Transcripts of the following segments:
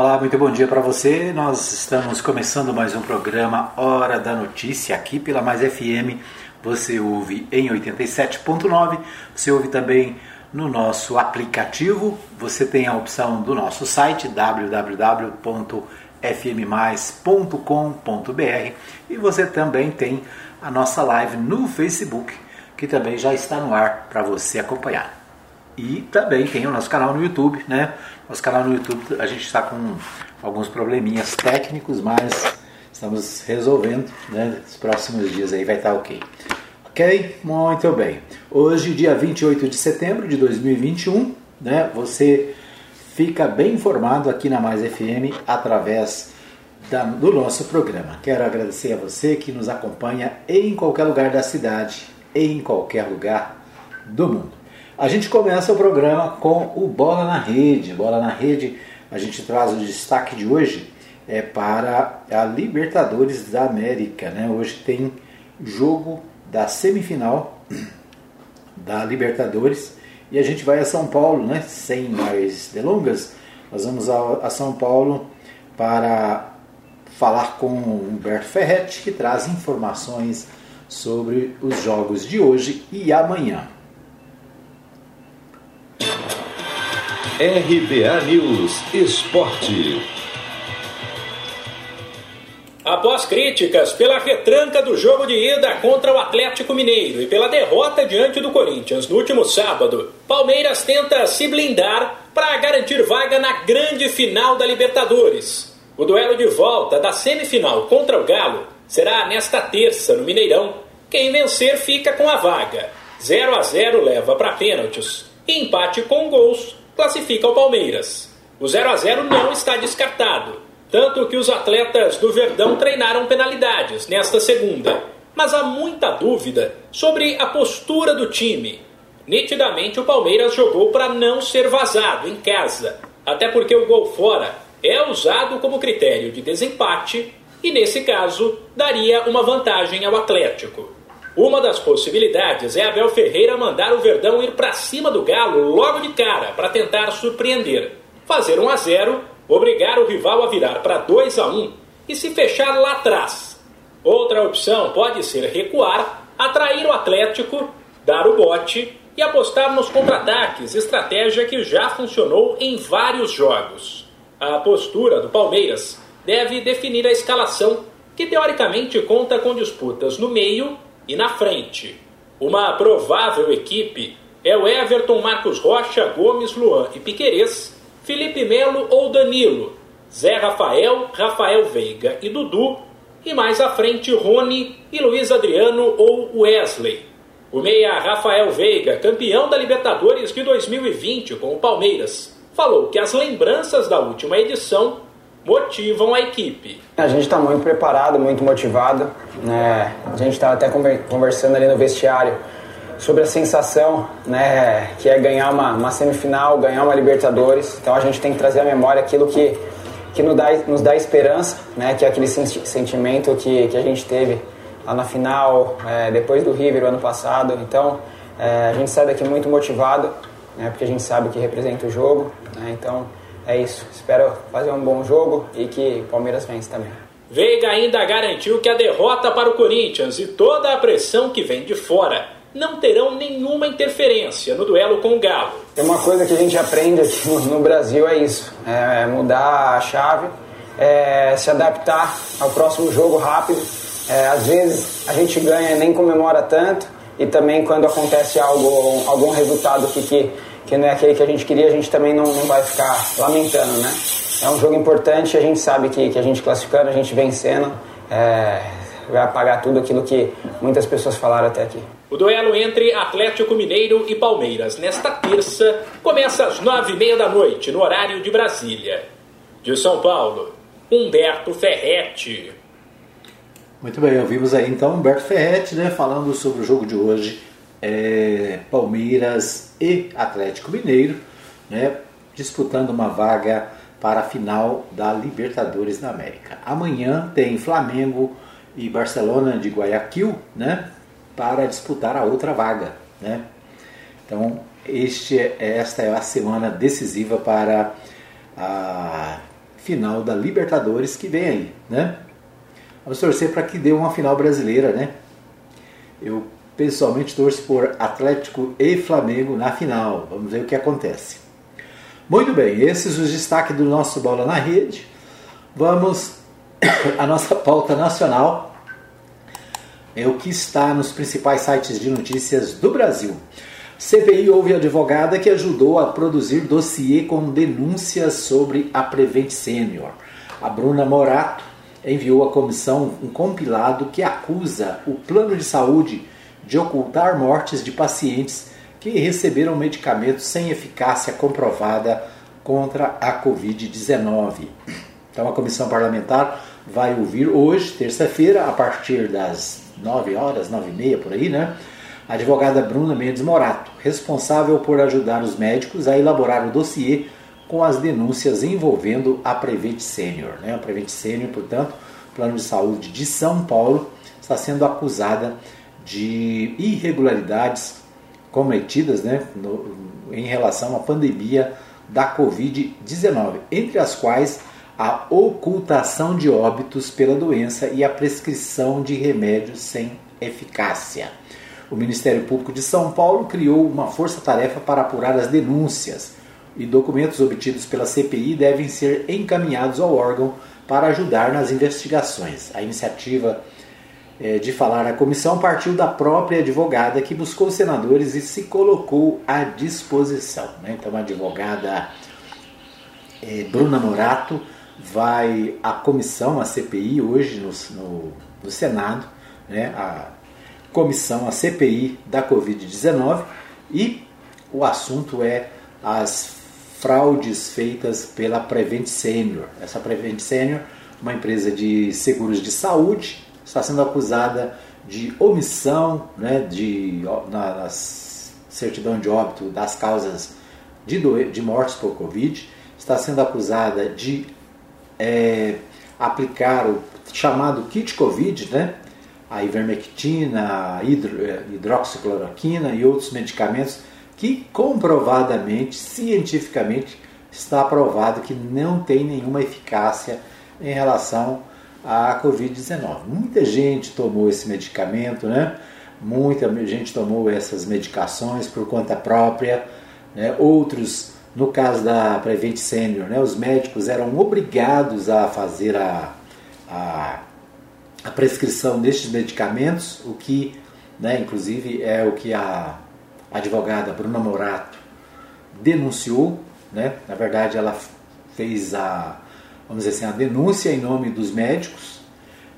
Olá, muito bom dia para você. Nós estamos começando mais um programa Hora da Notícia aqui pela Mais FM. Você ouve em 87.9, você ouve também no nosso aplicativo. Você tem a opção do nosso site www.fmmais.com.br e você também tem a nossa live no Facebook, que também já está no ar para você acompanhar. E também tem o nosso canal no YouTube, né? Nosso canal no YouTube a gente está com alguns probleminhas técnicos, mas estamos resolvendo, né? Nos próximos dias aí vai estar ok. Ok? Muito bem. Hoje, dia 28 de setembro de 2021, né? Você fica bem informado aqui na Mais FM através da, do nosso programa. Quero agradecer a você que nos acompanha em qualquer lugar da cidade, em qualquer lugar do mundo. A gente começa o programa com o Bola na Rede. Bola na Rede, a gente traz o destaque de hoje é para a Libertadores da América. Né? Hoje tem jogo da semifinal da Libertadores e a gente vai a São Paulo, né? sem mais delongas. Nós vamos a, São Paulo para falar com o Humberto Ferretti, que traz informações sobre os jogos de hoje e amanhã. RBA News Esporte. Após críticas pela retranca do jogo de ida contra o Atlético Mineiro e pela derrota diante do Corinthians no último sábado, Palmeiras tenta se blindar para garantir vaga na grande final da Libertadores. O duelo de volta da semifinal contra o Galo será nesta terça no Mineirão. Quem vencer fica com a vaga. 0 a 0 leva para pênaltis. Empate com gols classifica o Palmeiras. O 0 a 0 não está descartado, tanto que os atletas do Verdão treinaram penalidades nesta segunda. Mas há muita dúvida sobre a postura do time. Nitidamente o Palmeiras jogou para não ser vazado em casa, até porque o gol fora é usado como critério de desempate e, nesse caso, daria uma vantagem ao Atlético. Uma das possibilidades é Abel Ferreira mandar o Verdão ir para cima do Galo logo de cara para tentar surpreender, fazer 1 a 0, obrigar o rival a virar para 2 a 1 e se fechar lá atrás. Outra opção pode ser recuar, atrair o Atlético, dar o bote e apostar nos contra-ataques, estratégia que já funcionou em vários jogos. A postura do Palmeiras deve definir a escalação, que teoricamente conta com disputas no meio e na frente. Uma provável equipe é o Everton, Marcos Rocha, Gomes, Luan e Piquerez, Felipe Melo ou Danilo, Zé Rafael, Rafael Veiga e Dudu, e mais à frente Rony e Luiz Adriano ou Wesley. O meia Rafael Veiga, campeão da Libertadores de 2020 com o Palmeiras, falou que as lembranças da última edição motivam a equipe. A gente está muito preparado, muito motivado. Né? A gente estava até conversando ali no vestiário sobre a sensação né, que é ganhar uma, uma, semifinal, ganhar uma Libertadores. Então a gente tem que trazer à memória aquilo que, que nos, dá, nos dá esperança, né, que é aquele sentimento que, que a gente teve lá na final, é, depois do River o ano passado. Então é, a gente sai daqui muito motivado, né, porque a gente sabe que representa o jogo. Né, então é isso. Espero fazer um bom jogo e que o Palmeiras vence também. Veiga ainda garantiu que a derrota para o Corinthians e toda a pressão que vem de fora não terão nenhuma interferência no duelo com o Galo. Tem uma coisa que a gente aprende aqui no, no Brasil é isso: é mudar a chave, é se adaptar ao próximo jogo rápido. É, às vezes a gente ganha e nem comemora tanto, e também quando acontece algo, algum resultado que, que que não é aquele que a gente queria, a gente também não, não vai ficar lamentando, né? É um jogo importante, a gente sabe que, que a gente classificando, a gente vencendo, é, vai apagar tudo aquilo que muitas pessoas falaram até aqui. O duelo entre Atlético Mineiro e Palmeiras nesta terça começa às nove e meia da noite, no horário de Brasília. De São Paulo, Humberto Ferretti. Muito bem, ouvimos aí então Humberto Ferretti né, falando sobre o jogo de hoje é, Palmeiras e Atlético Mineiro, né, disputando uma vaga para a final da Libertadores da América. Amanhã tem Flamengo e Barcelona de Guayaquil, né, para disputar a outra vaga, né. Então, este, esta é a semana decisiva para a final da Libertadores que vem aí, né? Vamos torcer para que dê uma final brasileira, né? Eu pessoalmente torço por Atlético e Flamengo na final. Vamos ver o que acontece. Muito bem, esses os destaques do nosso Bola na Rede. Vamos à nossa pauta nacional. É o que está nos principais sites de notícias do Brasil. CPI houve advogada que ajudou a produzir dossiê com denúncias sobre a Prevent Senior. A Bruna Morato enviou à comissão um compilado que acusa o plano de saúde de ocultar mortes de pacientes que receberam medicamentos sem eficácia comprovada contra a Covid-19. Então a comissão parlamentar vai ouvir hoje, terça-feira, a partir das 9 horas, 9 e meia por aí, né? a advogada Bruna Mendes Morato, responsável por ajudar os médicos a elaborar o dossiê com as denúncias envolvendo a Prevent Senior. Né? A Prevent Senior, portanto, Plano de Saúde de São Paulo, está sendo acusada irregularidades cometidas né, no, em relação à pandemia da Covid-19, entre as quais a ocultação de óbitos pela doença e a prescrição de remédios sem eficácia o Ministério Público de São Paulo criou uma força-tarefa para apurar as denúncias e documentos obtidos pela CPI devem ser encaminhados ao órgão para ajudar nas investigações. A iniciativa de falar à comissão partiu da própria advogada que buscou senadores e se colocou à disposição. Né? Então, a advogada é, Bruna Morato vai à comissão, a CPI, hoje no, no, no Senado, né? a comissão, a CPI da Covid-19 e o assunto é as fraudes feitas pela Prevent Senior. Essa Prevent Senior, uma empresa de seguros de saúde, está sendo acusada de omissão né, de, na, na certidão de óbito das causas de, do, de mortes por Covid, está sendo acusada de é, aplicar o chamado kit Covid, né, a ivermectina, a hidro, eh, hidroxicloroquina e outros medicamentos que comprovadamente, cientificamente, está provado que não tem nenhuma eficácia em relação à Covid-19. Muita gente tomou esse medicamento, né? Muita gente tomou essas medicações por conta própria, né? outros, no caso da Prevent Senior, né? os médicos eram obrigados a fazer a, a a prescrição destes medicamentos, o que, né, inclusive, é o que a advogada Bruna Morato denunciou, né? Na verdade, ela fez a, vamos dizer assim, a denúncia em nome dos médicos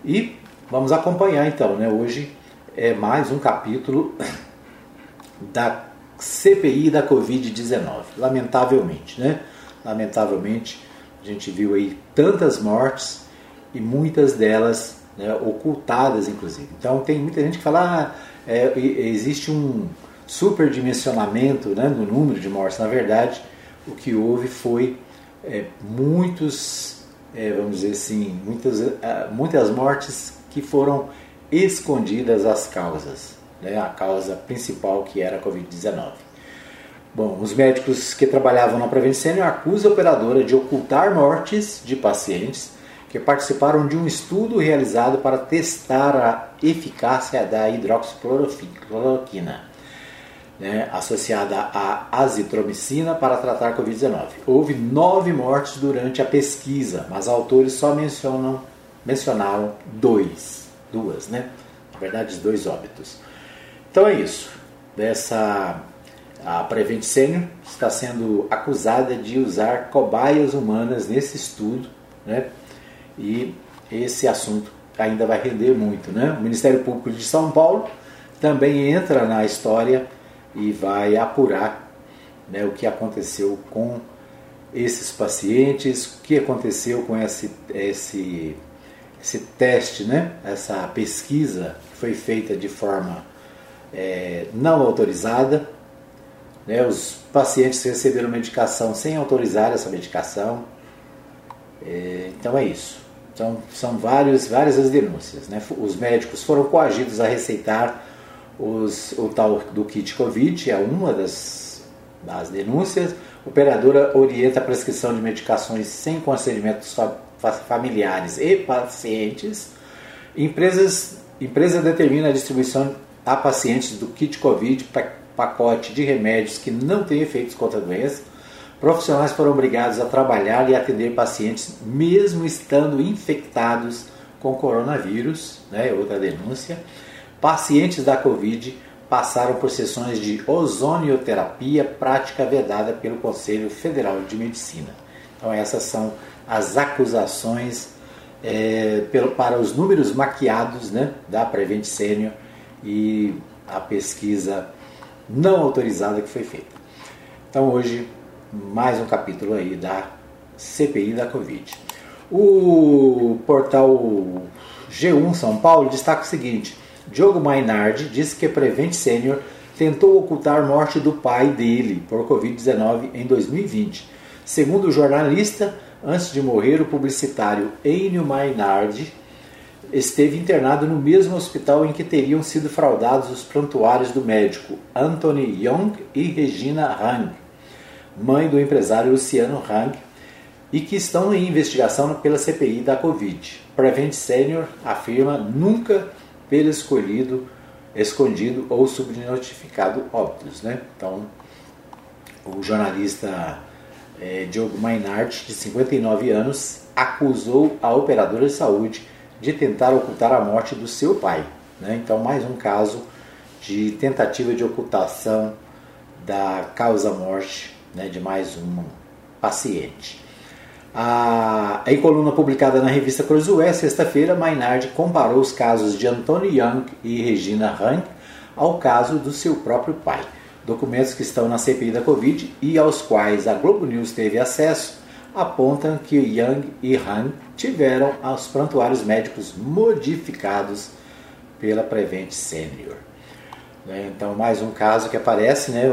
e vamos acompanhar então, né? Hoje é mais um capítulo da CPI da Covid-19, lamentavelmente, né? Lamentavelmente, a gente viu aí tantas mortes e muitas delas né, ocultadas inclusive. Então tem muita gente que fala, ah, é, existe um superdimensionamento né, no número de mortes. Na verdade, o que houve foi é, muitos, é, vamos dizer assim, muitas, é, muitas mortes que foram escondidas as causas, né, a causa principal que era a Covid-19. Bom, os médicos que trabalhavam na Prevencênio acusam a operadora de ocultar mortes de pacientes que participaram de um estudo realizado para testar a eficácia da hidroxicloroquina, né, associada à azitromicina para tratar Covid-19. Houve nove mortes durante a pesquisa, mas autores só mencionam, mencionaram dois, duas, né? Na verdade, dois óbitos. Então é isso. Dessa a Prevent Senior está sendo acusada de usar cobaias humanas nesse estudo, né? e esse assunto ainda vai render muito. Né? O Ministério Público de São Paulo também entra na história e vai apurar né, o que aconteceu com esses pacientes, o que aconteceu com esse, esse, esse teste, né, essa pesquisa que foi feita de forma é, não autorizada. Né, os pacientes receberam medicação sem autorizar essa medicação. É, então é isso. Então, são vários, várias as denúncias. Né? Os médicos foram coagidos a receitar os, o tal do kit Covid, é uma das, das denúncias. operadora orienta a prescrição de medicações sem conselhamento dos familiares e pacientes. Empresas, empresa determina a distribuição a pacientes do kit COVID, pacote de remédios que não tem efeitos contra a doença. Profissionais foram obrigados a trabalhar e atender pacientes mesmo estando infectados com coronavírus, né, outra denúncia. Pacientes da Covid passaram por sessões de ozonioterapia, prática vedada pelo Conselho Federal de Medicina. Então essas são as acusações é, pelo, para os números maquiados né, da Prevent Senior e a pesquisa não autorizada que foi feita. Então hoje mais um capítulo aí da CPI da Covid. O portal G1 São Paulo destaca o seguinte: Diogo Mainardi disse que Prevent Senior tentou ocultar a morte do pai dele por Covid-19 em 2020. Segundo o jornalista, Antes de morrer, o publicitário Enio Mainardi esteve internado no mesmo hospital em que teriam sido fraudados os prontuários do médico Anthony Young e Regina Hang, mãe do empresário Luciano Hang, e que estão em investigação pela CPI da Covid. Prevent Senior afirma nunca ter escolhido, escondido ou subnotificado óbitos. Né? Então, o jornalista é, Diogo Mainart, de 59 anos, acusou a operadora de saúde de tentar ocultar a morte do seu pai. Né? Então, mais um caso de tentativa de ocultação da causa-morte né, de mais um paciente. A, em coluna publicada na revista Cruzoé, sexta-feira, Maynard comparou os casos de Anthony Young e Regina Rank ao caso do seu próprio pai. Documentos que estão na CPI da Covid e aos quais a Globo News teve acesso apontam que Yang e Han tiveram os prontuários médicos modificados pela Prevent Senior. Né, então, mais um caso que aparece, né?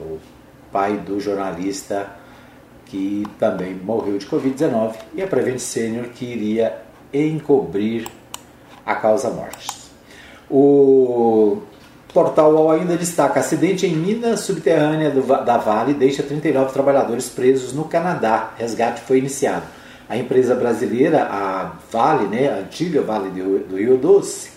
O pai do jornalista que também morreu de Covid-19 e a Prevent Senior que iria encobrir a causa morte. O Portal UOL ainda destaca: acidente em mina subterrânea do, da Vale deixa 39 trabalhadores presos no Canadá. Resgate foi iniciado. A empresa brasileira, a Vale, né, a antiga Vale do, do Rio Doce,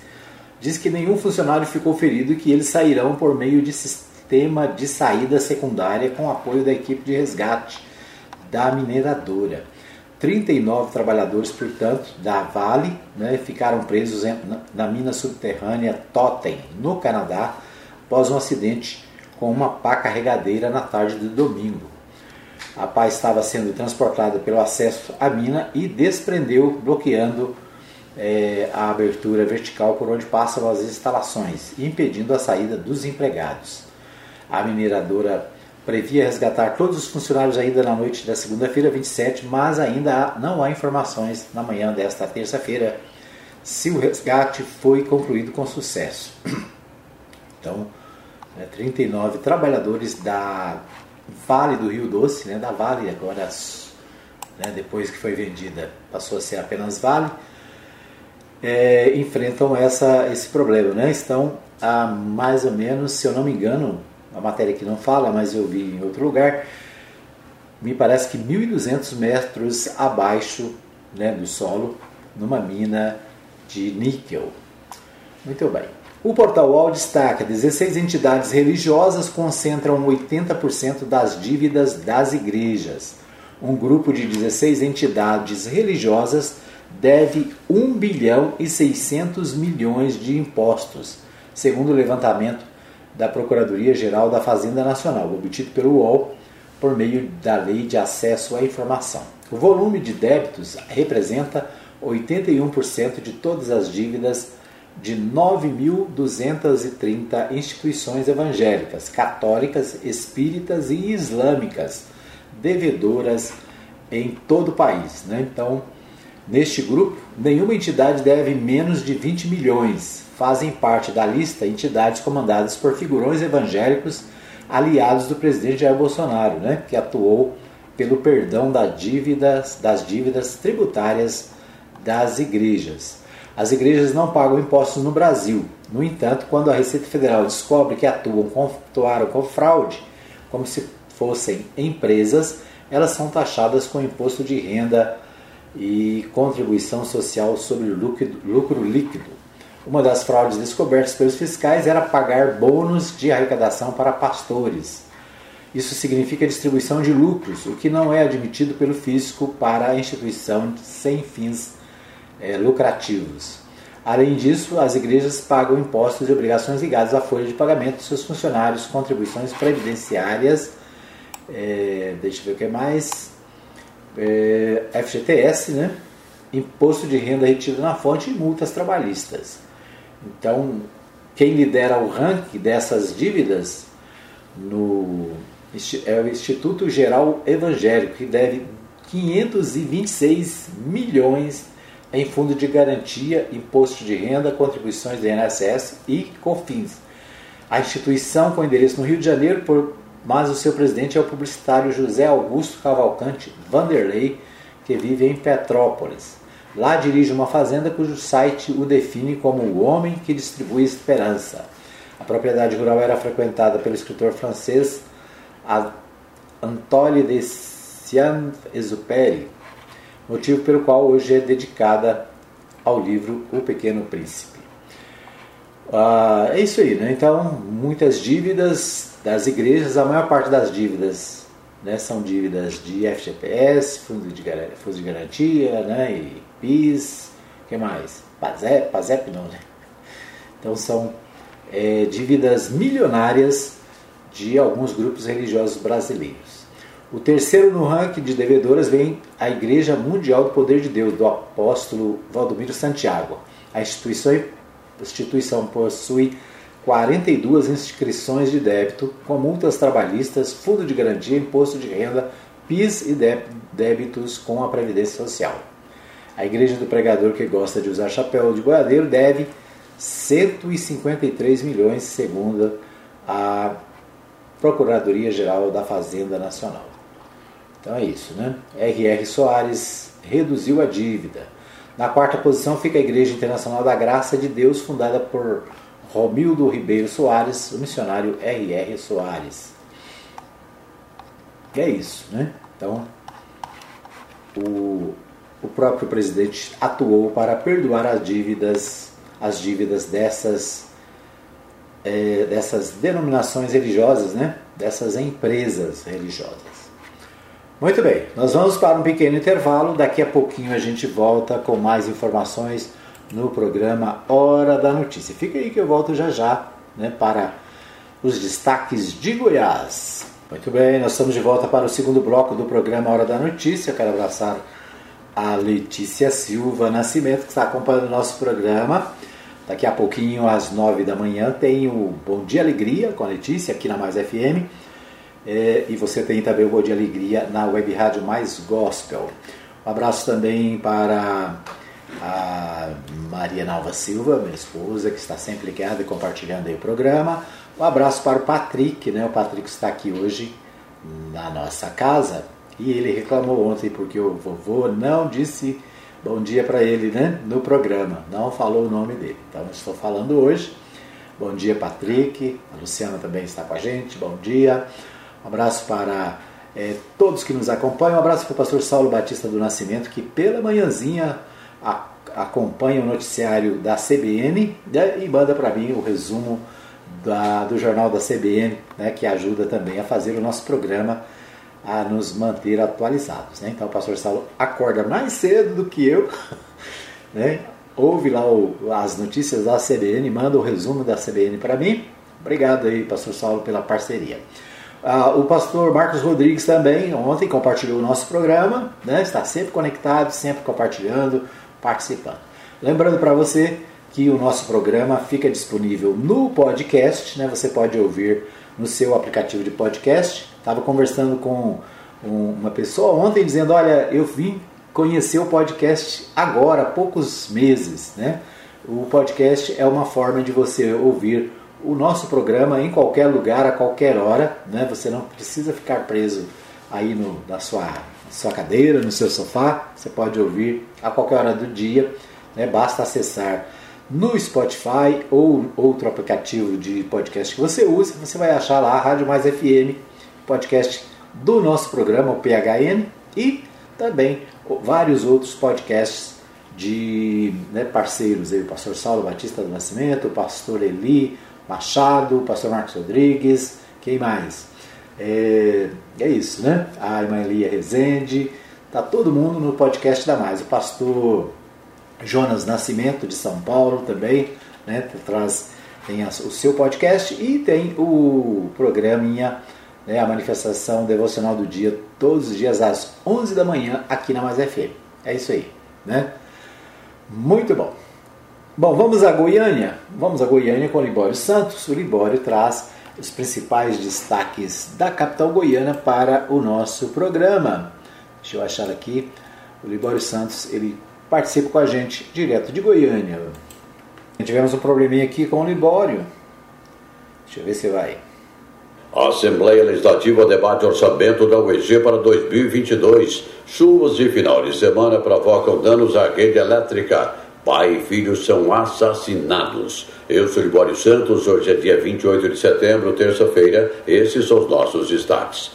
diz que nenhum funcionário ficou ferido e que eles sairão por meio de sistema de saída secundária com apoio da equipe de resgate da mineradora. 39 trabalhadores, portanto, da Vale né, ficaram presos na mina subterrânea Totem, no Canadá, após um acidente com uma pá carregadeira na tarde de domingo. A pá estava sendo transportada pelo acesso à mina e desprendeu, bloqueando é, a abertura vertical por onde passam as instalações, impedindo a saída dos empregados. A mineradora previa resgatar todos os funcionários ainda na noite da segunda-feira, 27, mas ainda não há informações na manhã desta terça-feira se o resgate foi concluído com sucesso. Então, né, 39 trabalhadores da Vale do Rio Doce, né, da Vale agora, né, depois que foi vendida, passou a ser apenas Vale, é, enfrentam essa, esse problema. Né? Estão há mais ou menos, se eu não me engano, a matéria que não fala, mas eu vi em outro lugar, me parece que 1.200 metros abaixo né, do solo, numa mina de níquel. Muito bem. O portal UOL destaca: 16 entidades religiosas concentram 80% das dívidas das igrejas. Um grupo de 16 entidades religiosas deve 1 bilhão e 600 milhões de impostos, segundo o levantamento da Procuradoria-Geral da Fazenda Nacional, obtido pelo UOL por meio da Lei de Acesso à Informação. O volume de débitos representa 81% de todas as dívidas de 9.230 instituições evangélicas, católicas, espíritas e islâmicas devedoras em todo o país. Né? Então, neste grupo, nenhuma entidade deve menos de 20 milhões, fazem parte da lista entidades comandadas por figurões evangélicos aliados do presidente Jair Bolsonaro, né, que atuou pelo perdão das dívidas, das dívidas tributárias das igrejas. As igrejas não pagam impostos no Brasil. No entanto, quando a Receita Federal descobre que atuam com, atuaram com fraude, como se fossem empresas, elas são taxadas com imposto de renda e contribuição social sobre lucro, lucro líquido. Uma das fraudes descobertas pelos fiscais era pagar bônus de arrecadação para pastores. Isso significa distribuição de lucros, o que não é admitido pelo fisco para a instituição sem fins é, lucrativos. Além disso, as igrejas pagam impostos e obrigações ligados à folha de pagamento de seus funcionários, contribuições previdenciárias, é, deixa eu ver o que mais, é, FGTS, né? imposto de renda retido na fonte e multas trabalhistas. Então, quem lidera o ranking dessas dívidas no, é o Instituto Geral Evangélico, que deve 526 milhões em fundo de garantia, imposto de renda, contribuições do INSS e COFINS. A instituição com endereço no Rio de Janeiro, por, mas o seu presidente é o publicitário José Augusto Cavalcante Vanderlei, que vive em Petrópolis. Lá dirige uma fazenda cujo site o define como o homem que distribui esperança. A propriedade rural era frequentada pelo escritor francês Anatole de Saint-Exupéry, motivo pelo qual hoje é dedicada ao livro O Pequeno Príncipe. Ah, é isso aí, né? Então, muitas dívidas das igrejas, a maior parte das dívidas né, são dívidas de FGPS, Fundo de, Fundo de Garantia, né, e PIS, que mais? PASEP, PASEP não, né? Então são é, dívidas milionárias de alguns grupos religiosos brasileiros. O terceiro no ranking de devedoras vem a Igreja Mundial do Poder de Deus, do apóstolo Valdomiro Santiago. A instituição, a instituição possui 42 inscrições de débito, com multas trabalhistas, fundo de garantia, imposto de renda, PIS e débitos com a Previdência Social. A igreja do pregador que gosta de usar chapéu de boiadeiro deve 153 milhões, segundo a Procuradoria Geral da Fazenda Nacional. Então é isso, né? R.R. Soares reduziu a dívida. Na quarta posição fica a Igreja Internacional da Graça de Deus, fundada por Romildo Ribeiro Soares, o missionário R.R. Soares. E é isso, né? Então, o, o próprio presidente atuou para perdoar as dívidas, as dívidas dessas é, dessas denominações religiosas, né? dessas empresas religiosas. Muito bem, nós vamos para um pequeno intervalo. Daqui a pouquinho a gente volta com mais informações no programa Hora da Notícia. Fica aí que eu volto já já né, para os destaques de Goiás. Muito bem, nós estamos de volta para o segundo bloco do programa Hora da Notícia. Eu quero abraçar a Letícia Silva Nascimento, que está acompanhando o nosso programa. Daqui a pouquinho, às nove da manhã, tem o Bom Dia Alegria com a Letícia aqui na Mais FM. É, e você tem também o Bom Dia Alegria na Web Rádio Mais Gospel. Um abraço também para a Maria Nalva Silva, minha esposa, que está sempre ligada e compartilhando o programa. Um abraço para o Patrick, né? O Patrick está aqui hoje na nossa casa e ele reclamou ontem porque o vovô não disse bom dia para ele né, no programa, não falou o nome dele. Então estou falando hoje. Bom dia, Patrick. A Luciana também está com a gente. Bom dia. Um abraço para é, todos que nos acompanham. Um abraço para o pastor Saulo Batista do Nascimento, que pela manhãzinha a, acompanha o noticiário da CBN né, e manda para mim o resumo da, do jornal da CBN, né, que ajuda também a fazer o nosso programa a nos manter atualizados. Né? Então o pastor Saulo acorda mais cedo do que eu, né? ouve lá o, as notícias da CBN, manda o resumo da CBN para mim. Obrigado aí, pastor Saulo, pela parceria. Ah, o pastor Marcos Rodrigues também ontem compartilhou o nosso programa, né? está sempre conectado, sempre compartilhando, participando. Lembrando para você que o nosso programa fica disponível no podcast, né? você pode ouvir no seu aplicativo de podcast. Estava conversando com uma pessoa ontem dizendo: Olha, eu vim conhecer o podcast agora, há poucos meses. Né? O podcast é uma forma de você ouvir o nosso programa em qualquer lugar, a qualquer hora. Né? Você não precisa ficar preso aí no, na sua, sua cadeira, no seu sofá. Você pode ouvir a qualquer hora do dia. Né? Basta acessar no Spotify ou outro aplicativo de podcast que você usa, você vai achar lá a Rádio Mais FM, podcast do nosso programa, o PHN, e também vários outros podcasts de né, parceiros, aí, o pastor Saulo Batista do Nascimento, o pastor Eli Machado, o pastor Marcos Rodrigues, quem mais? É, é isso, né? A irmã Elia Rezende, tá todo mundo no podcast da Mais. O pastor Jonas Nascimento de São Paulo também, né? Traz tem o seu podcast e tem o programinha, né, a manifestação devocional do dia, todos os dias às 11 da manhã aqui na Mais FM. É isso aí, né? Muito bom. Bom, vamos a Goiânia? Vamos a Goiânia com o Libório Santos. O Libório traz os principais destaques da capital goiana para o nosso programa. Deixa eu achar aqui. O Libório Santos, ele participa com a gente direto de Goiânia. Tivemos um probleminha aqui com o Libório. Deixa eu ver se vai. A Assembleia Legislativa debate orçamento da UEG para 2022. Chuvas de final de semana provocam danos à rede elétrica. Pai e filho são assassinados. Eu sou Libório Santos, hoje é dia 28 de setembro, terça-feira. Esses são os nossos destaques.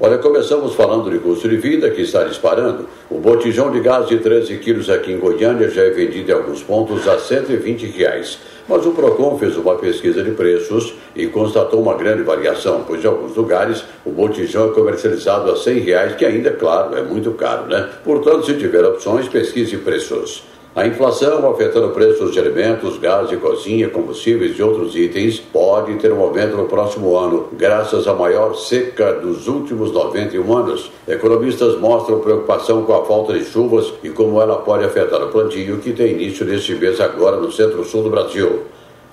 Olha, começamos falando de custo de vida que está disparando. O botijão de gás de 13 quilos aqui em Goiânia já é vendido em alguns pontos a 120 reais. Mas o PROCON fez uma pesquisa de preços e constatou uma grande variação, pois em alguns lugares o botijão é comercializado a 100 reais, que ainda, claro, é muito caro, né? Portanto, se tiver opções, pesquise preços. A inflação afetando preços de alimentos, gás de cozinha, combustíveis e outros itens pode ter um aumento no próximo ano, graças à maior seca dos últimos 91 anos. Economistas mostram preocupação com a falta de chuvas e como ela pode afetar o plantio que tem início neste mês agora no centro-sul do Brasil.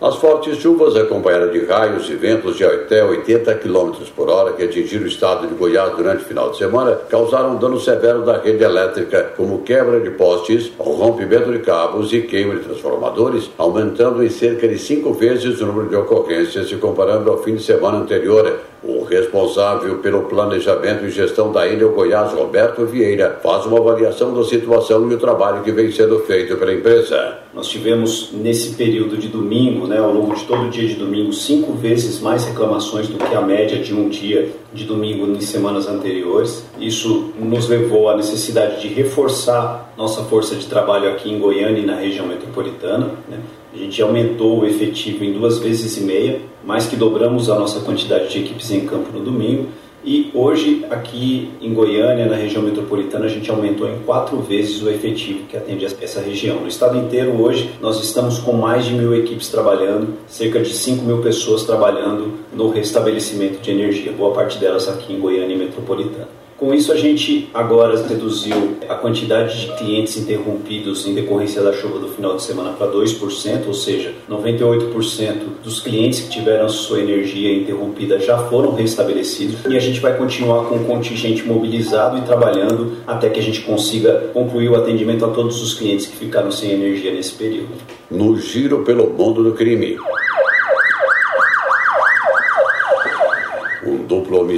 As fortes chuvas, acompanhadas de raios e ventos de até 80 km por hora que atingiram o estado de Goiás durante o final de semana, causaram dano severo da rede elétrica, como quebra de postes, rompimento de cabos e queima de transformadores, aumentando em cerca de cinco vezes o número de ocorrências se comparando ao fim de semana anterior. O responsável pelo planejamento e gestão da ilha Goiás, Roberto Vieira, faz uma avaliação da situação e o trabalho que vem sendo feito pela empresa. Nós tivemos nesse período de domingo, né, ao longo de todo o dia de domingo, cinco vezes mais reclamações do que a média de um dia de domingo em semanas anteriores. Isso nos levou à necessidade de reforçar nossa força de trabalho aqui em Goiânia e na região metropolitana. Né? A gente aumentou o efetivo em duas vezes e meia, mais que dobramos a nossa quantidade de equipes em campo no domingo. E hoje, aqui em Goiânia, na região metropolitana, a gente aumentou em quatro vezes o efetivo que atende essa região. No estado inteiro, hoje, nós estamos com mais de mil equipes trabalhando, cerca de 5 mil pessoas trabalhando no restabelecimento de energia, boa parte delas aqui em Goiânia metropolitana. Com isso, a gente agora reduziu a quantidade de clientes interrompidos em decorrência da chuva do final de semana para 2%, ou seja, 98% dos clientes que tiveram sua energia interrompida já foram restabelecidos e a gente vai continuar com o contingente mobilizado e trabalhando até que a gente consiga concluir o atendimento a todos os clientes que ficaram sem energia nesse período. No giro pelo mundo do crime.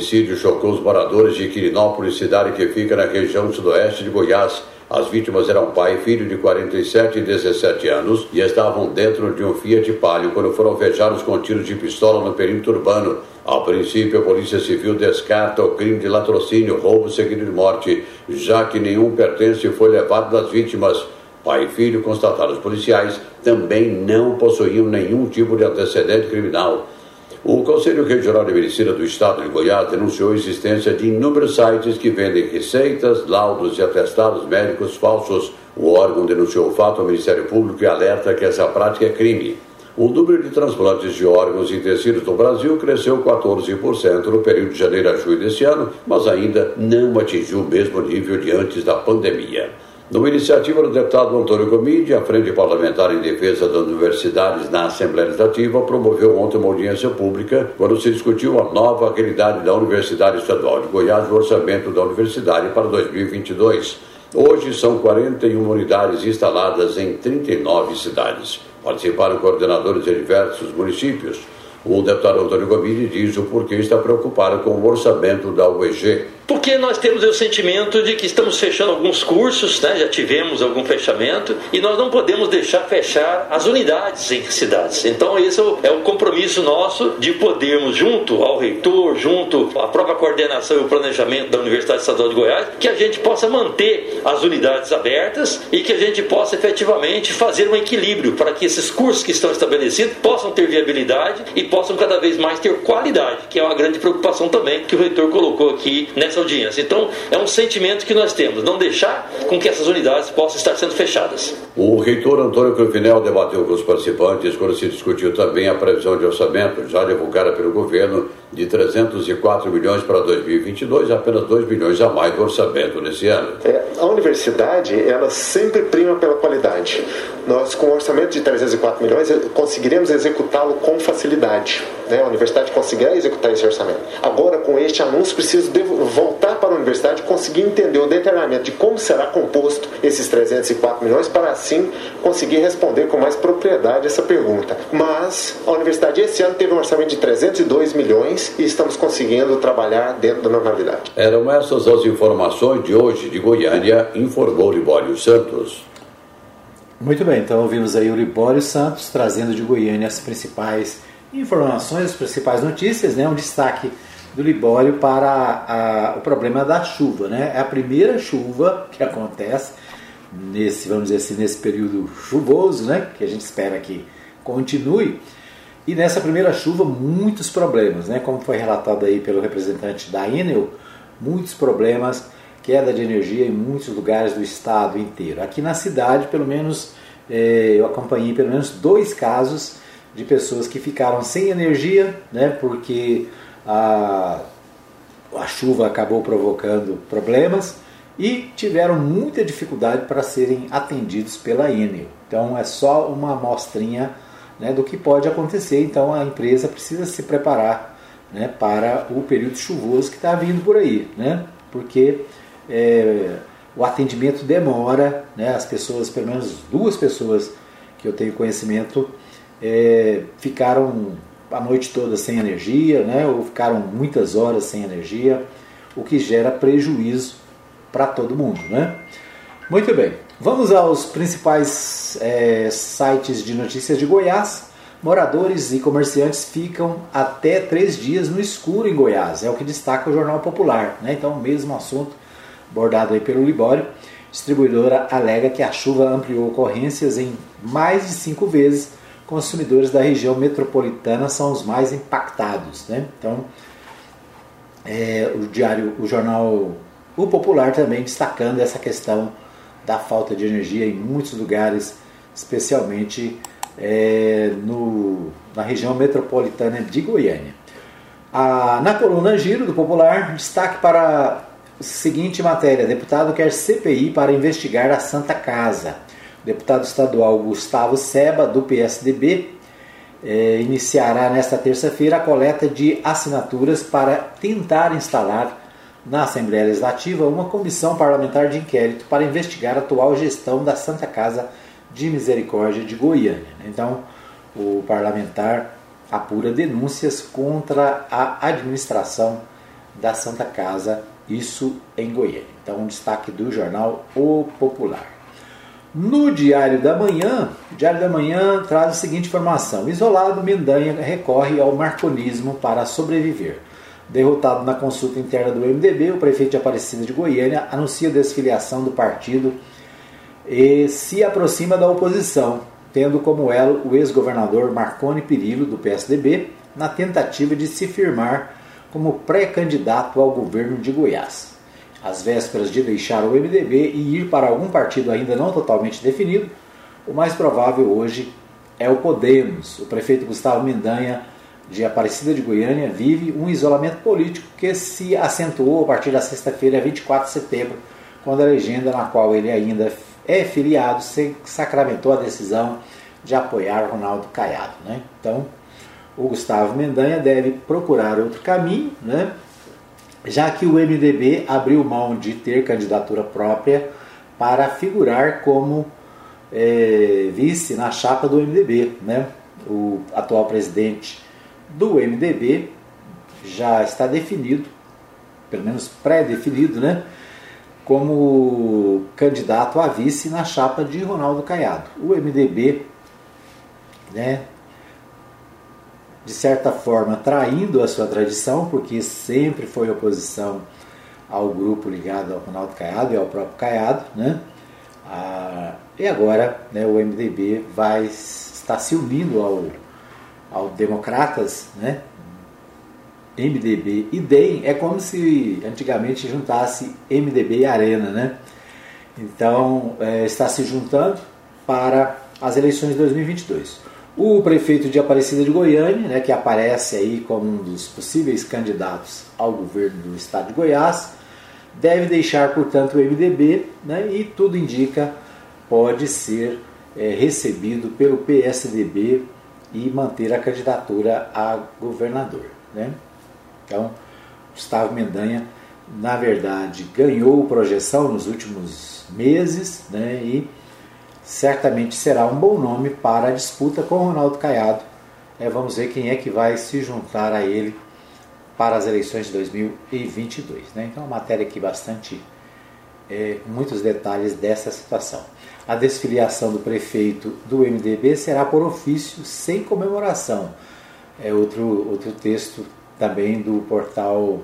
Homicídio chocou os moradores de Quirinópolis, cidade que fica na região sudoeste de Goiás. As vítimas eram pai e filho de 47 e 17 anos e estavam dentro de um Fiat Palio quando foram alvejados com tiros de pistola no perímetro urbano. Ao princípio, a Polícia Civil descarta o crime de latrocínio, roubo seguido de morte, já que nenhum pertence foi levado das vítimas. Pai e filho, constatados policiais, também não possuíam nenhum tipo de antecedente criminal. O Conselho Regional de Medicina do Estado de Goiás denunciou a existência de inúmeros sites que vendem receitas, laudos e atestados médicos falsos. O órgão denunciou o fato ao Ministério Público e alerta que essa prática é crime. O número de transplantes de órgãos e tecidos no Brasil cresceu 14% no período de janeiro a julho deste ano, mas ainda não atingiu o mesmo nível de antes da pandemia. Numa iniciativa do deputado Antônio Gomide, a Frente Parlamentar em Defesa das Universidades na Assembleia Legislativa promoveu ontem uma audiência pública quando se discutiu a nova realidade da Universidade Estadual de Goiás o orçamento da universidade para 2022. Hoje são 41 unidades instaladas em 39 cidades. Participaram coordenadores de diversos municípios. O deputado Antônio Gomide diz o porquê está preocupado com o orçamento da UEG Porque nós temos o sentimento de que estamos fechando alguns cursos, né? já tivemos algum fechamento, e nós não podemos deixar fechar as unidades em cidades. Então, esse é o compromisso nosso de podermos, junto ao reitor, junto à própria coordenação e o planejamento da Universidade Estadual de Goiás, que a gente possa manter as unidades abertas e que a gente possa efetivamente fazer um equilíbrio para que esses cursos que estão estabelecidos possam ter viabilidade e possam cada vez mais ter qualidade, que é uma grande preocupação também que o reitor colocou aqui nessa audiência. Então, é um sentimento que nós temos, não deixar com que essas unidades possam estar sendo fechadas. O reitor Antônio Cruvinel debateu com os participantes quando se discutiu também a previsão de orçamento já divulgada pelo governo de 304 milhões para 2022, apenas 2 milhões a mais do orçamento nesse ano. É, a universidade, ela sempre prima pela qualidade. Nós, com um orçamento de 304 milhões, conseguiremos executá-lo com facilidade. Né? A universidade conseguirá executar esse orçamento. Agora, com este anúncio, preciso voltar para a universidade e conseguir entender o detalhamento de como será composto esses 304 milhões, para assim conseguir responder com mais propriedade essa pergunta. Mas a universidade esse ano teve um orçamento de 302 milhões e estamos conseguindo trabalhar dentro da normalidade. Eram essas as informações de hoje de Goiânia, informou Libório Santos. Muito bem, então ouvimos aí o Libório Santos trazendo de Goiânia as principais informações, as principais notícias, né? um destaque do Libório para a, o problema da chuva. Né? É a primeira chuva que acontece nesse, vamos dizer assim, nesse período chuvoso, né? que a gente espera que continue. E nessa primeira chuva, muitos problemas, né? como foi relatado aí pelo representante da Enel, muitos problemas, queda de energia em muitos lugares do estado inteiro. Aqui na cidade, pelo menos, é, eu acompanhei pelo menos dois casos de pessoas que ficaram sem energia, né? porque a, a chuva acabou provocando problemas e tiveram muita dificuldade para serem atendidos pela Enel. Então é só uma amostrinha né, do que pode acontecer. Então a empresa precisa se preparar né, para o período chuvoso que está vindo por aí, né, porque é, o atendimento demora, né, as pessoas, pelo menos duas pessoas que eu tenho conhecimento, é, ficaram a noite toda sem energia, né, ou ficaram muitas horas sem energia, o que gera prejuízo para todo mundo. Né? Muito bem, vamos aos principais é, sites de notícias de Goiás. Moradores e comerciantes ficam até três dias no escuro em Goiás, é o que destaca o Jornal Popular. Né? Então, mesmo assunto bordado aí pelo Libório. Distribuidora alega que a chuva ampliou ocorrências em mais de cinco vezes. Consumidores da região metropolitana são os mais impactados. Né? Então, é, o diário, o jornal O Popular também destacando essa questão da falta de energia em muitos lugares, especialmente é, no, na região metropolitana de Goiânia. A, na coluna Giro do Popular, destaque para a seguinte matéria: deputado quer CPI para investigar a Santa Casa. Deputado estadual Gustavo Seba, do PSDB, é, iniciará nesta terça-feira a coleta de assinaturas para tentar instalar na Assembleia Legislativa uma comissão parlamentar de inquérito para investigar a atual gestão da Santa Casa de Misericórdia de Goiânia. Então, o parlamentar apura denúncias contra a administração da Santa Casa, isso em Goiânia. Então, um destaque do jornal O Popular. No Diário da Manhã, o Diário da Manhã traz a seguinte informação: Isolado, Mendanha recorre ao marconismo para sobreviver. Derrotado na consulta interna do MDB, o prefeito de Aparecida de Goiânia anuncia desfiliação do partido e se aproxima da oposição, tendo como elo o ex-governador Marconi Perillo, do PSDB, na tentativa de se firmar como pré-candidato ao governo de Goiás. Às vésperas de deixar o MDB e ir para algum partido ainda não totalmente definido, o mais provável hoje é o Podemos. O prefeito Gustavo Mendanha, de Aparecida de Goiânia, vive um isolamento político que se acentuou a partir da sexta-feira, 24 de setembro, quando a legenda na qual ele ainda é filiado sacramentou a decisão de apoiar Ronaldo Caiado. Né? Então, o Gustavo Mendanha deve procurar outro caminho, né? Já que o MDB abriu mão de ter candidatura própria para figurar como é, vice na chapa do MDB. Né? O atual presidente do MDB já está definido pelo menos pré-definido, né? como candidato a vice na chapa de Ronaldo Caiado. O MDB, né, de certa forma, traindo a sua tradição, porque sempre foi oposição ao grupo ligado ao Ronaldo Caiado e ao próprio Caiado, né? Ah, e agora né, o MDB vai estar se unindo ao, ao Democratas, né? MDB e DEM é como se antigamente juntasse MDB e Arena, né? Então é, está se juntando para as eleições de 2022. O prefeito de Aparecida de Goiânia, né, que aparece aí como um dos possíveis candidatos ao governo do estado de Goiás, deve deixar, portanto, o MDB né, e tudo indica pode ser é, recebido pelo PSDB e manter a candidatura a governador. Né? Então, Gustavo Mendanha, na verdade, ganhou projeção nos últimos meses né, e certamente será um bom nome para a disputa com o Ronaldo Caiado. É, vamos ver quem é que vai se juntar a ele para as eleições de 2022. Né? Então, uma matéria aqui bastante, é, muitos detalhes dessa situação. A desfiliação do prefeito do MDB será por ofício, sem comemoração. É outro, outro texto também do portal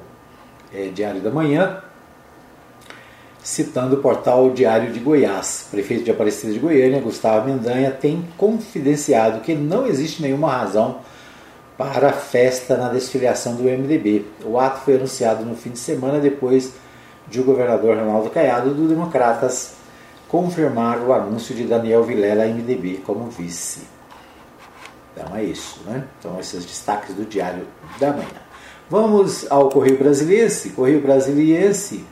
é, Diário da Manhã, citando o portal Diário de Goiás. Prefeito de Aparecida de Goiânia, Gustavo Mendanha, tem confidenciado que não existe nenhuma razão para a festa na desfiliação do MDB. O ato foi anunciado no fim de semana depois de o governador Ronaldo Caiado do Democratas confirmar o anúncio de Daniel Vilela MDB como vice. Então é isso, né? Então esses destaques do Diário da Manhã. Vamos ao Correio Brasiliense. Correio Brasiliense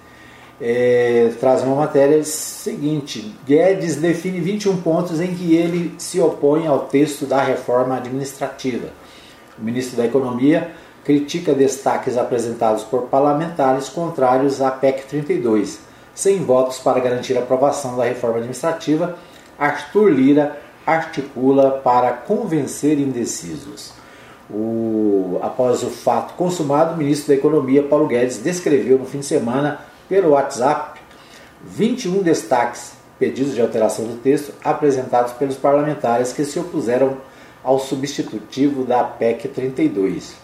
é, traz uma matéria seguinte: Guedes define 21 pontos em que ele se opõe ao texto da reforma administrativa. O ministro da Economia critica destaques apresentados por parlamentares contrários à PEC 32. Sem votos para garantir a aprovação da reforma administrativa, Arthur Lira articula para convencer indecisos. O, após o fato consumado, o ministro da Economia, Paulo Guedes, descreveu no fim de semana pelo WhatsApp 21 destaques, pedidos de alteração do texto, apresentados pelos parlamentares que se opuseram ao substitutivo da PEC 32,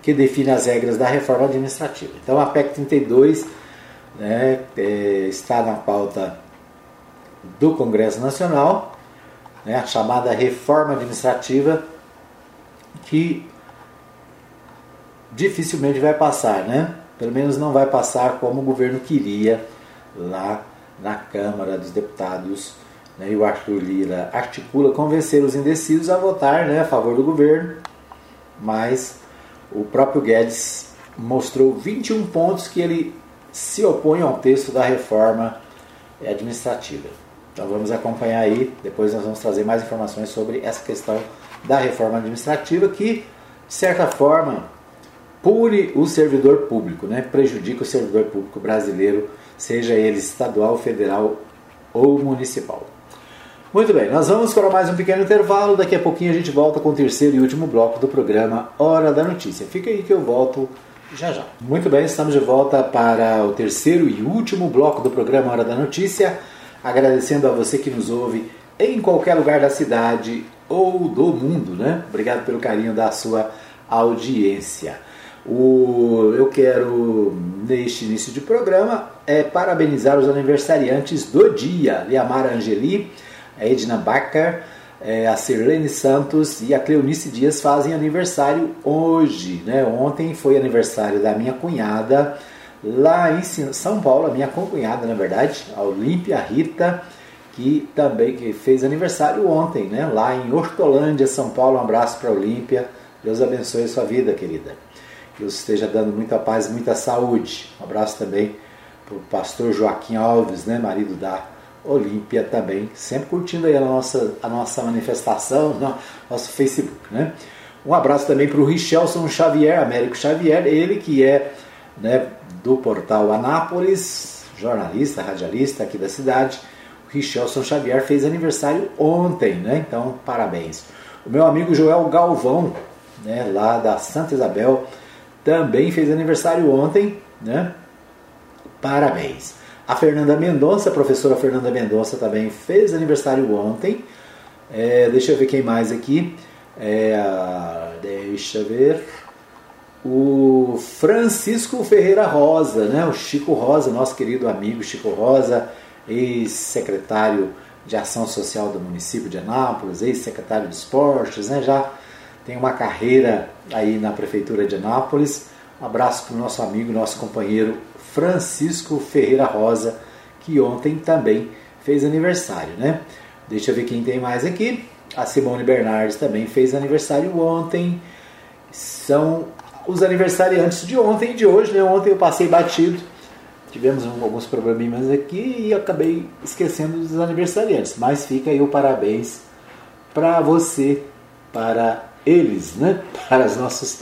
que define as regras da reforma administrativa. Então, a PEC 32 né, é, está na pauta do Congresso Nacional, né, a chamada reforma administrativa, que dificilmente vai passar, né? Pelo menos não vai passar como o governo queria lá na Câmara dos Deputados né, e o Arthur Lira articula convencer os indecisos a votar né, a favor do governo, mas o próprio Guedes mostrou 21 pontos que ele se opõe ao texto da reforma administrativa. Então vamos acompanhar aí, depois nós vamos trazer mais informações sobre essa questão da reforma administrativa que, de certa forma, pune o servidor público, né? prejudica o servidor público brasileiro, seja ele estadual, federal ou municipal. Muito bem, nós vamos para mais um pequeno intervalo. Daqui a pouquinho a gente volta com o terceiro e último bloco do programa Hora da Notícia. Fica aí que eu volto já já. Muito bem, estamos de volta para o terceiro e último bloco do programa Hora da Notícia. Agradecendo a você que nos ouve em qualquer lugar da cidade ou do mundo, né? Obrigado pelo carinho da sua audiência. O, eu quero, neste início de programa, é, parabenizar os aniversariantes do dia: Liamara Angeli, a Edna Bacar, é, a Sirlene Santos e a Cleonice Dias fazem aniversário hoje. Né? Ontem foi aniversário da minha cunhada lá em São Paulo, a minha concunhada, na verdade, a Olímpia Rita, que também que fez aniversário ontem, né? lá em Hortolândia, São Paulo. Um abraço para a Olímpia. Deus abençoe a sua vida, querida. Deus esteja dando muita paz, muita saúde. Um abraço também para o pastor Joaquim Alves, né? marido da Olímpia também, sempre curtindo aí a nossa, a nossa manifestação no nosso Facebook. Né? Um abraço também para o Richelson Xavier, Américo Xavier, ele que é né, do portal Anápolis, jornalista, radialista aqui da cidade. O Richelson Xavier fez aniversário ontem, né? então parabéns. O meu amigo Joel Galvão, né, lá da Santa Isabel, também fez aniversário ontem, né? Parabéns. A Fernanda Mendonça, a professora Fernanda Mendonça também fez aniversário ontem. É, deixa eu ver quem mais aqui. É, deixa eu ver. O Francisco Ferreira Rosa, né? o Chico Rosa, nosso querido amigo Chico Rosa, ex-secretário de Ação Social do município de Anápolis, ex-secretário de Esportes, né? já tem uma carreira aí na Prefeitura de Anápolis. Um abraço para o nosso amigo, nosso companheiro Francisco Ferreira Rosa, que ontem também fez aniversário, né? Deixa eu ver quem tem mais aqui. A Simone Bernardes também fez aniversário ontem. São os aniversariantes de ontem e de hoje, né? Ontem eu passei batido. Tivemos alguns probleminhas aqui e acabei esquecendo dos aniversariantes. Mas fica aí o parabéns para você, para eles, né? Para os nossos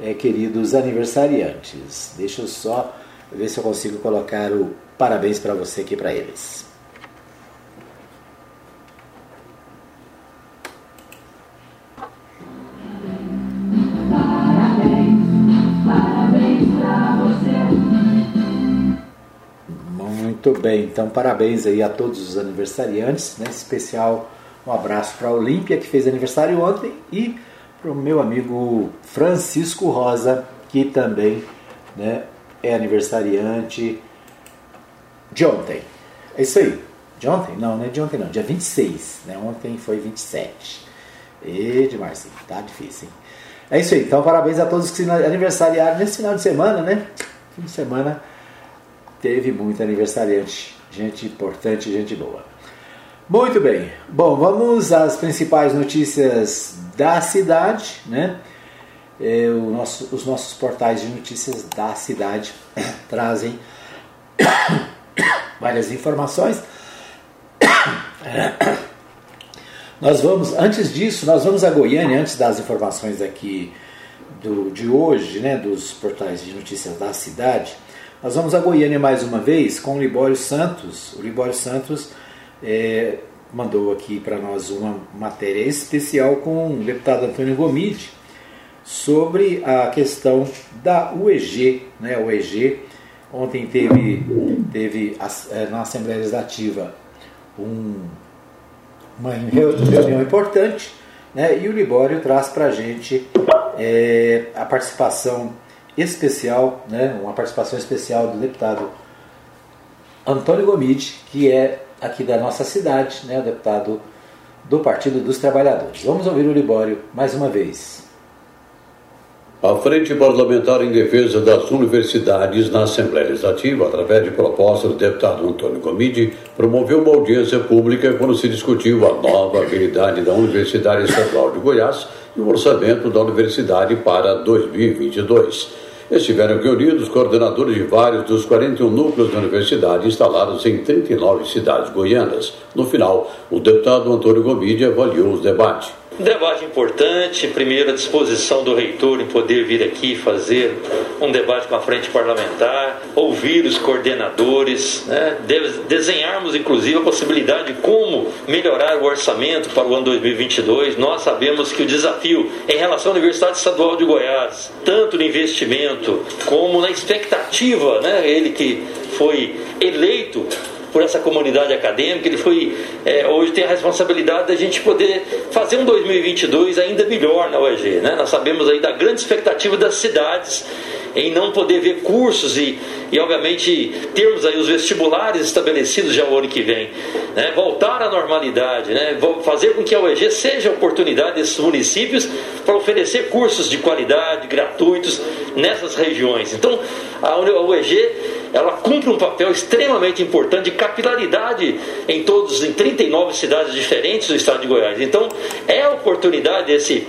é, queridos aniversariantes. Deixa eu só ver se eu consigo colocar o parabéns para você aqui para eles. Muito bem, então parabéns aí a todos os aniversariantes, né? especial um abraço para a Olímpia que fez aniversário ontem e para o meu amigo Francisco Rosa que também né, é aniversariante de ontem. É isso aí. De ontem? Não, não é de ontem não, dia 26. Né? Ontem foi 27. E de março, tá difícil, hein? É isso aí. Então, parabéns a todos que aniversariaram nesse final de semana, né? Fim de semana teve muito aniversariante. Gente importante, gente boa. Muito bem. Bom, vamos às principais notícias da cidade, né? É, nosso, os nossos portais de notícias da cidade trazem várias informações. Nós vamos, antes disso, nós vamos a Goiânia, antes das informações aqui do, de hoje, né, dos portais de notícias da cidade. Nós vamos a Goiânia mais uma vez com o Libório Santos. O Libório Santos é, mandou aqui para nós uma matéria especial com o deputado Antônio Gomide sobre a questão da UEG. Né? A UEG ontem teve, teve é, na Assembleia Legislativa um, uma reunião importante né? e o Libório traz para a gente é, a participação especial, né? uma participação especial do deputado Antônio Gomide, que é aqui da nossa cidade, né? o deputado do Partido dos Trabalhadores. Vamos ouvir o Libório mais uma vez. A Frente Parlamentar em Defesa das Universidades na Assembleia Legislativa, através de proposta do deputado Antônio Comide, promoveu uma audiência pública quando se discutiu a nova habilidade da Universidade Estadual de Goiás e o orçamento da universidade para 2022. Estiveram reunidos coordenadores de vários dos 41 núcleos da universidade instalados em 39 cidades goianas. No final, o deputado Antônio Gomide avaliou os debates. Um debate importante, primeiro a disposição do reitor em poder vir aqui fazer um debate com a frente parlamentar, ouvir os coordenadores, né? desenharmos inclusive a possibilidade de como melhorar o orçamento para o ano 2022. Nós sabemos que o desafio em relação à Universidade Estadual de Goiás, tanto no investimento como na expectativa, né? ele que foi eleito por essa comunidade acadêmica, ele foi é, hoje tem a responsabilidade da gente poder fazer um 2022 ainda melhor na UEG. Né? Nós sabemos aí da grande expectativa das cidades em não poder ver cursos e, e obviamente termos aí os vestibulares estabelecidos já o ano que vem, né? voltar à normalidade, né? fazer com que a UEG seja a oportunidade desses municípios para oferecer cursos de qualidade, gratuitos nessas regiões. Então a UEG ela cumpre um papel extremamente importante de capilaridade em todos, em 39 cidades diferentes do estado de Goiás. Então, é a oportunidade desse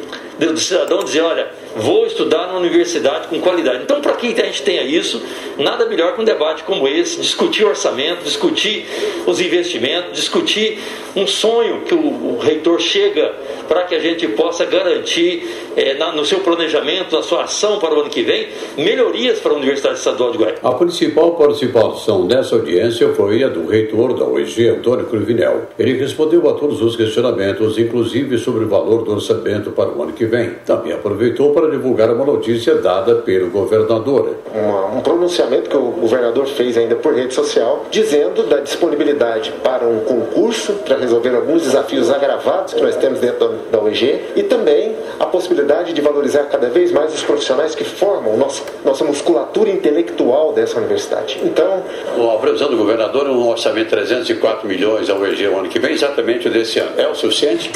do cidadão dizer, olha, vou estudar numa universidade com qualidade. Então, para que a gente tenha isso, nada melhor que um debate como esse, discutir orçamento, discutir os investimentos, discutir um sonho que o, o reitor chega para que a gente possa garantir é, na, no seu planejamento, na sua ação para o ano que vem, melhorias para a Universidade Estadual de Goiás. A principal participação nessa audiência foi a do reitor da UEG, Antônio Cruvinel. Ele respondeu a todos os questionamentos, inclusive sobre o valor do orçamento para o ano que vem. Também aproveitou para para divulgar uma notícia dada pelo governador. Uma, um pronunciamento que o governador fez ainda por rede social, dizendo da disponibilidade para um concurso para resolver alguns desafios agravados que nós temos dentro da UEG e também a possibilidade de valorizar cada vez mais os profissionais que formam nosso, nossa musculatura intelectual dessa universidade. Então, a previsão do governador é um orçamento de 304 milhões ao UEG o ano que vem, exatamente desse ano. É o suficiente?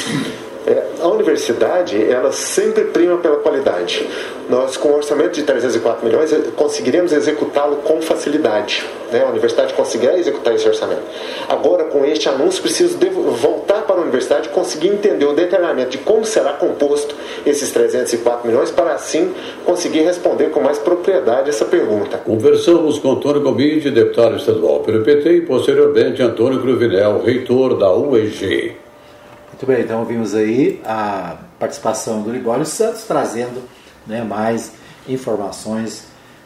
É, a universidade, ela sempre prima pela qualidade. Nós, com um orçamento de 304 milhões, eh, conseguiremos executá-lo com facilidade. Né? A universidade conseguirá executar esse orçamento. Agora, com este anúncio, preciso voltar para a universidade e conseguir entender o detalhamento de como será composto esses 304 milhões, para assim conseguir responder com mais propriedade essa pergunta. Conversamos com Antônio Gomide, deputado estadual pelo PT, e posteriormente Antônio Cruvinel, reitor da UEG. Muito bem, então ouvimos aí a participação do Ligório Santos trazendo né, mais informações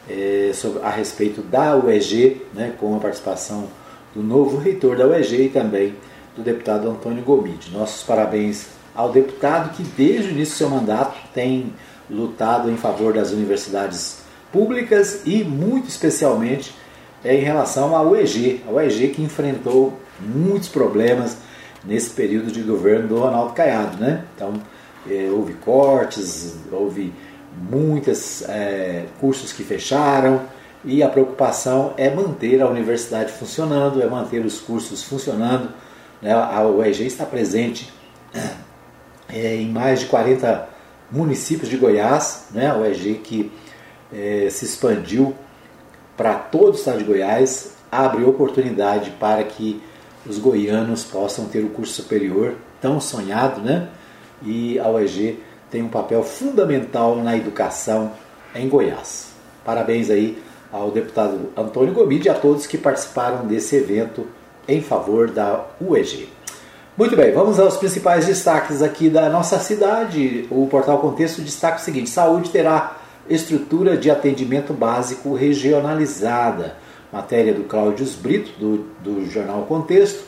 é, sobre, a respeito da UEG, né, com a participação do novo reitor da UEG e também do deputado Antônio Gomide. Nossos parabéns ao deputado que desde o início do seu mandato tem lutado em favor das universidades públicas e muito especialmente é, em relação à UEG, a UEG que enfrentou muitos problemas nesse período de governo do Ronaldo Caiado. Né? Então, é, houve cortes, houve muitos é, cursos que fecharam e a preocupação é manter a universidade funcionando, é manter os cursos funcionando. Né? A UEG está presente é, em mais de 40 municípios de Goiás, né? a UEG que é, se expandiu para todo o estado de Goiás, abre oportunidade para que os goianos possam ter o curso superior tão sonhado, né? E a UEG tem um papel fundamental na educação em Goiás. Parabéns aí ao deputado Antônio Gomide e a todos que participaram desse evento em favor da UEG. Muito bem, vamos aos principais destaques aqui da nossa cidade. O portal Contexto destaca o seguinte: saúde terá estrutura de atendimento básico regionalizada matéria do Cláudio Brito, do, do jornal Contexto,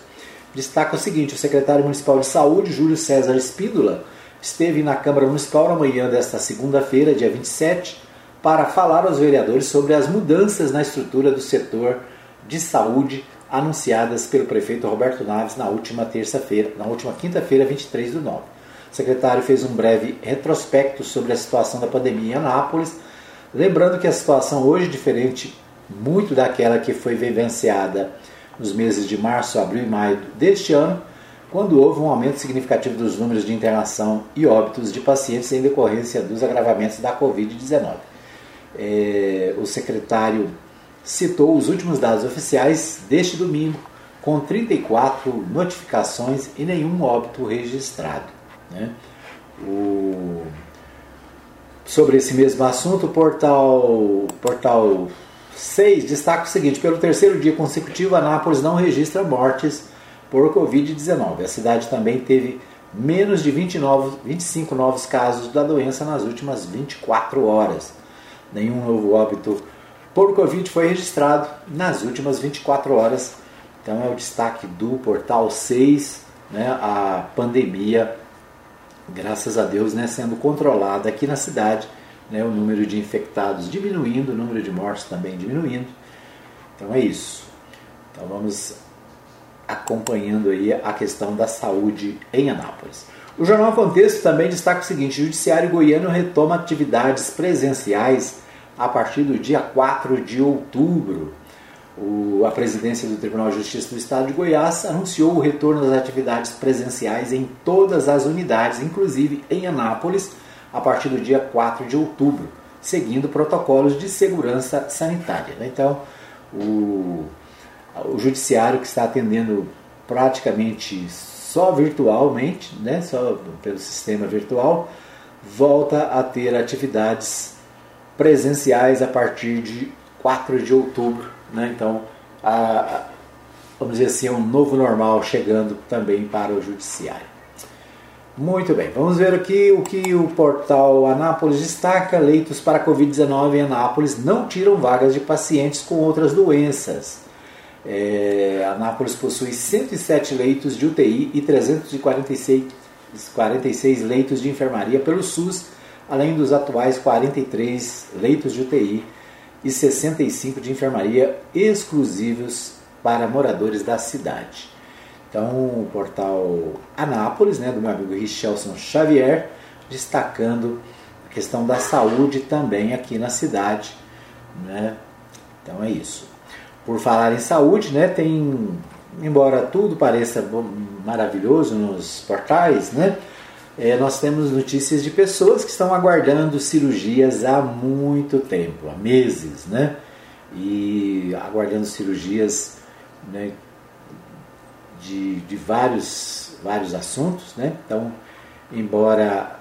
destaca o seguinte: o secretário municipal de saúde, Júlio César Espídola, esteve na Câmara Municipal na manhã desta segunda-feira, dia 27, para falar aos vereadores sobre as mudanças na estrutura do setor de saúde anunciadas pelo prefeito Roberto Naves na última terça-feira, na última quinta-feira, 23 do 9. O secretário fez um breve retrospecto sobre a situação da pandemia em Anápolis, lembrando que a situação hoje é diferente muito daquela que foi vivenciada nos meses de março, abril e maio deste ano, quando houve um aumento significativo dos números de internação e óbitos de pacientes em decorrência dos agravamentos da Covid-19. É, o secretário citou os últimos dados oficiais deste domingo, com 34 notificações e nenhum óbito registrado. Né? O... Sobre esse mesmo assunto, o portal, portal 6 destaca o seguinte: pelo terceiro dia consecutivo, Anápolis não registra mortes por Covid-19. A cidade também teve menos de 29, 25 novos casos da doença nas últimas 24 horas. Nenhum novo óbito por Covid foi registrado nas últimas 24 horas. Então é o destaque do portal 6, né, a pandemia, graças a Deus, né, sendo controlada aqui na cidade né, o número de infectados diminuindo, o número de mortes também diminuindo. Então é isso. Então vamos acompanhando aí a questão da saúde em Anápolis. O Jornal Contexto também destaca o seguinte: o Judiciário Goiano retoma atividades presenciais a partir do dia 4 de outubro. O, a presidência do Tribunal de Justiça do Estado de Goiás anunciou o retorno das atividades presenciais em todas as unidades, inclusive em Anápolis, a partir do dia 4 de outubro, seguindo protocolos de segurança sanitária. Né? Então, o, o judiciário que está atendendo praticamente só virtualmente, né, só pelo sistema virtual, volta a ter atividades presenciais a partir de 4 de outubro. Né? Então, a, vamos dizer assim, é um novo normal chegando também para o judiciário. Muito bem, vamos ver aqui o que o portal Anápolis destaca: leitos para Covid-19 em Anápolis não tiram vagas de pacientes com outras doenças. É, Anápolis possui 107 leitos de UTI e 346 46 leitos de enfermaria pelo SUS, além dos atuais 43 leitos de UTI e 65 de enfermaria exclusivos para moradores da cidade. Então, o portal Anápolis, né, do meu amigo Richelson Xavier, destacando a questão da saúde também aqui na cidade. Né? Então é isso. Por falar em saúde, né, tem, embora tudo pareça maravilhoso nos portais, né, é, nós temos notícias de pessoas que estão aguardando cirurgias há muito tempo, há meses, né? E aguardando cirurgias né, de, de vários, vários assuntos, né? Então, embora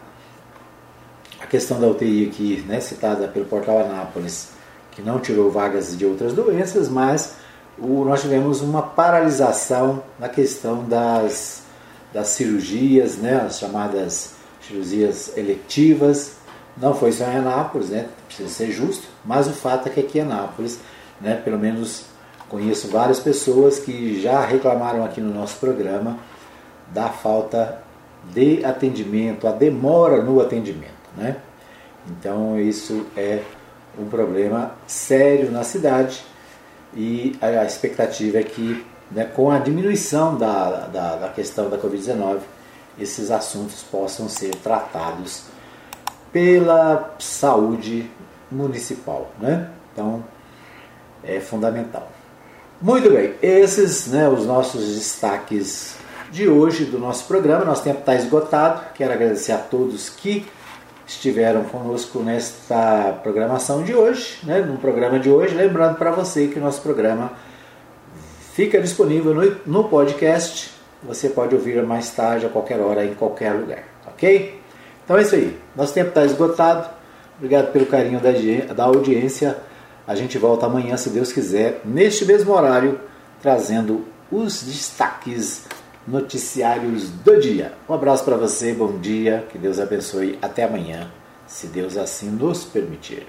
a questão da UTI aqui, né, citada pelo portal Anápolis, que não tirou vagas de outras doenças, mas o, nós tivemos uma paralisação na questão das, das cirurgias, né, as chamadas cirurgias eletivas. Não foi só em Anápolis, né, precisa ser justo, mas o fato é que aqui em Anápolis, né, pelo menos conheço várias pessoas que já reclamaram aqui no nosso programa da falta de atendimento, a demora no atendimento. Né? Então isso é um problema sério na cidade e a expectativa é que né, com a diminuição da, da, da questão da Covid-19 esses assuntos possam ser tratados pela saúde municipal. Né? Então é fundamental. Muito bem, esses né, os nossos destaques de hoje do nosso programa. Nosso tempo está esgotado. Quero agradecer a todos que estiveram conosco nesta programação de hoje, né, no programa de hoje. Lembrando para você que o nosso programa fica disponível no, no podcast. Você pode ouvir mais tarde, a qualquer hora, em qualquer lugar, ok? Então é isso aí. Nosso tempo está esgotado. Obrigado pelo carinho da, da audiência. A gente volta amanhã, se Deus quiser, neste mesmo horário, trazendo os destaques noticiários do dia. Um abraço para você, bom dia, que Deus abençoe. Até amanhã, se Deus assim nos permitir.